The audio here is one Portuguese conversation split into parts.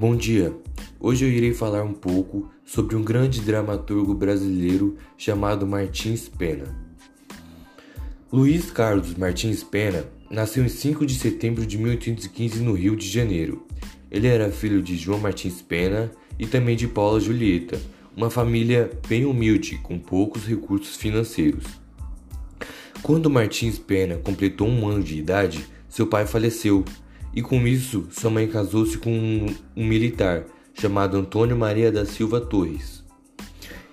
Bom dia. Hoje eu irei falar um pouco sobre um grande dramaturgo brasileiro chamado Martins Pena. Luiz Carlos Martins Pena nasceu em 5 de setembro de 1815 no Rio de Janeiro. Ele era filho de João Martins Pena e também de Paula Julieta, uma família bem humilde com poucos recursos financeiros. Quando Martins Pena completou um ano de idade, seu pai faleceu e com isso sua mãe casou-se com um, um, militar chamado Antônio Maria da Silva Torres.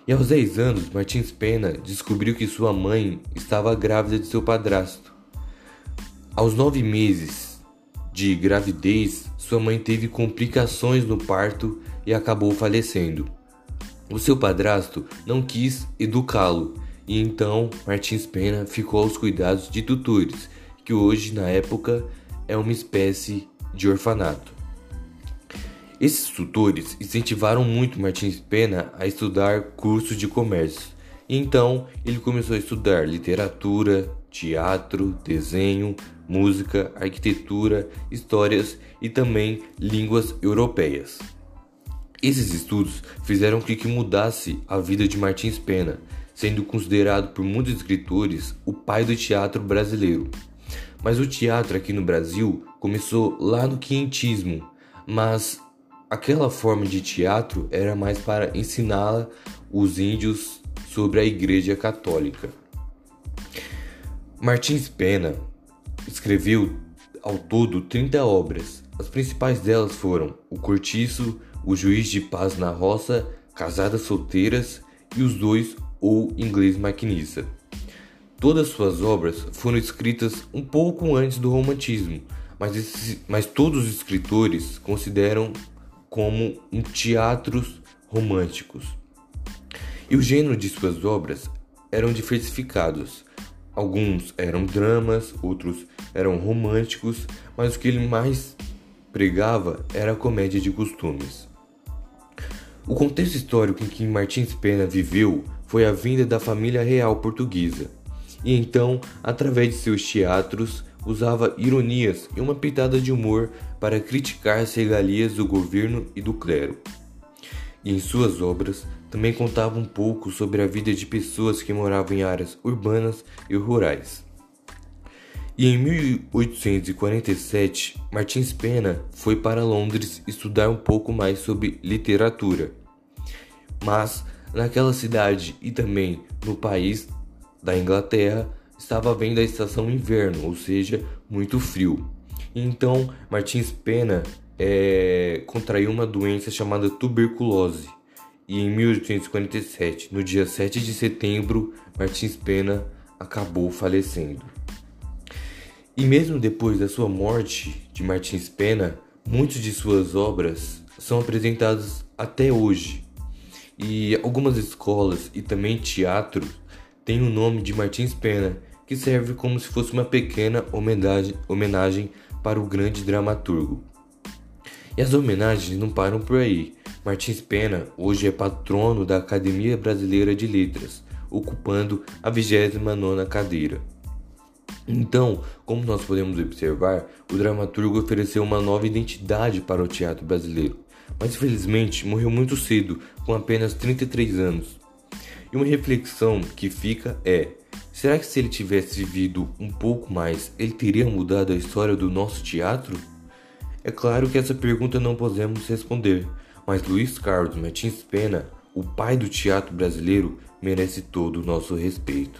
E aos 10 anos, Martins Pena descobriu que sua mãe estava grávida de seu padrasto. Aos nove meses de gravidez, sua mãe teve complicações no parto e acabou falecendo. O seu padrasto não quis educá-lo e então Martins Pena ficou aos cuidados de tutores, que hoje, na época, é uma espécie de orfanato. Esses tutores incentivaram muito Martins Pena a estudar cursos de comércio, e então ele começou a estudar literatura, teatro, desenho, música, arquitetura, histórias e também línguas europeias. Esses estudos fizeram com que mudasse a vida de Martins Pena, sendo considerado por muitos escritores o pai do teatro brasileiro. Mas o teatro aqui no Brasil começou lá no quinhentismo, mas aquela forma de teatro era mais para ensinar os índios sobre a Igreja Católica. Martins Pena escreveu ao todo 30 obras. As principais delas foram O Cortiço, O Juiz de Paz na Roça, Casadas Solteiras e Os Dois ou inglês maquinista. Todas suas obras foram escritas um pouco antes do romantismo, mas, mas todos os escritores consideram como um teatros românticos. E o gênero de suas obras eram diversificados. Alguns eram dramas, outros eram românticos, mas o que ele mais pregava era a comédia de costumes. O contexto histórico em que Martins Pena viveu foi a vinda da família real portuguesa, e então, através de seus teatros, usava ironias e uma pitada de humor para criticar as regalias do governo e do clero. E em suas obras também contava um pouco sobre a vida de pessoas que moravam em áreas urbanas e rurais. E em 1847, Martins Pena foi para Londres estudar um pouco mais sobre literatura. Mas Naquela cidade e também no país da Inglaterra estava havendo a estação inverno, ou seja, muito frio. Então Martins Pena é, contraiu uma doença chamada tuberculose. E em 1847, no dia 7 de setembro, Martins Pena acabou falecendo. E mesmo depois da sua morte de Martins Pena, muitas de suas obras são apresentadas até hoje e algumas escolas e também teatro têm o nome de Martins Pena, que serve como se fosse uma pequena homenagem, homenagem para o grande dramaturgo. E as homenagens não param por aí. Martins Pena hoje é patrono da Academia Brasileira de Letras, ocupando a 29ª cadeira. Então, como nós podemos observar, o dramaturgo ofereceu uma nova identidade para o teatro brasileiro mas infelizmente morreu muito cedo, com apenas 33 anos. E uma reflexão que fica é: será que se ele tivesse vivido um pouco mais, ele teria mudado a história do nosso teatro? É claro que essa pergunta não podemos responder, mas Luiz Carlos Martins Pena, o pai do teatro brasileiro, merece todo o nosso respeito.